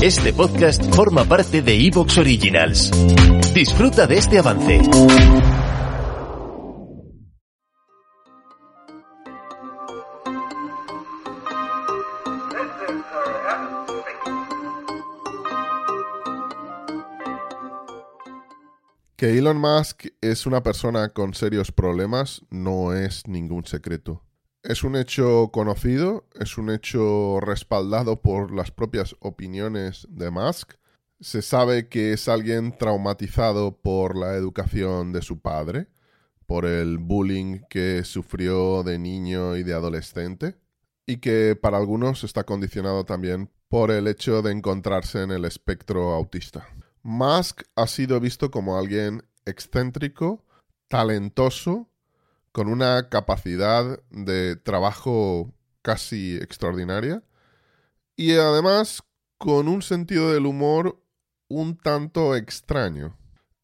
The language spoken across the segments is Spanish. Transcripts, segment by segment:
Este podcast forma parte de Evox Originals. Disfruta de este avance. Que Elon Musk es una persona con serios problemas no es ningún secreto. Es un hecho conocido, es un hecho respaldado por las propias opiniones de Musk. Se sabe que es alguien traumatizado por la educación de su padre, por el bullying que sufrió de niño y de adolescente, y que para algunos está condicionado también por el hecho de encontrarse en el espectro autista. Musk ha sido visto como alguien excéntrico, talentoso, con una capacidad de trabajo casi extraordinaria y además con un sentido del humor un tanto extraño.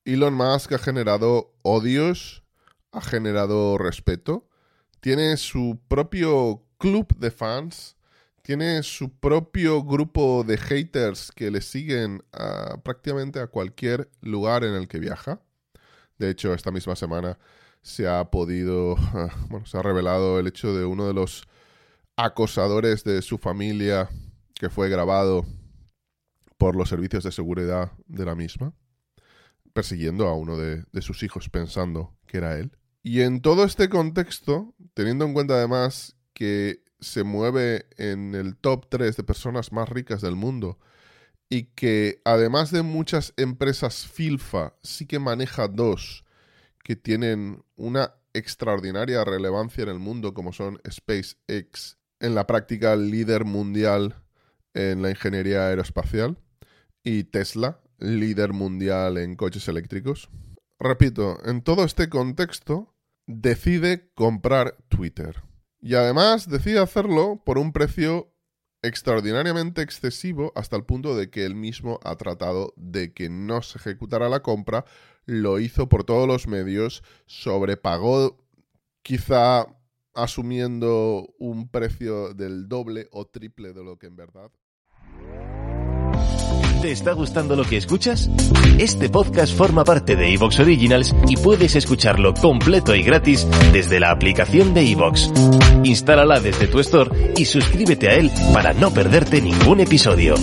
Elon Musk ha generado odios, ha generado respeto, tiene su propio club de fans tiene su propio grupo de haters que le siguen prácticamente a cualquier lugar en el que viaja. De hecho, esta misma semana se ha podido, bueno, se ha revelado el hecho de uno de los acosadores de su familia que fue grabado por los servicios de seguridad de la misma, persiguiendo a uno de, de sus hijos pensando que era él. Y en todo este contexto, teniendo en cuenta además que se mueve en el top 3 de personas más ricas del mundo y que además de muchas empresas FILFA, sí que maneja dos que tienen una extraordinaria relevancia en el mundo, como son SpaceX, en la práctica líder mundial en la ingeniería aeroespacial, y Tesla, líder mundial en coches eléctricos. Repito, en todo este contexto, decide comprar Twitter. Y además decide hacerlo por un precio extraordinariamente excesivo hasta el punto de que él mismo ha tratado de que no se ejecutara la compra, lo hizo por todos los medios, sobrepagó quizá asumiendo un precio del doble o triple de lo que en verdad ¿Te está gustando lo que escuchas? Este podcast forma parte de Evox Originals y puedes escucharlo completo y gratis desde la aplicación de Evox. Instálala desde tu store y suscríbete a él para no perderte ningún episodio.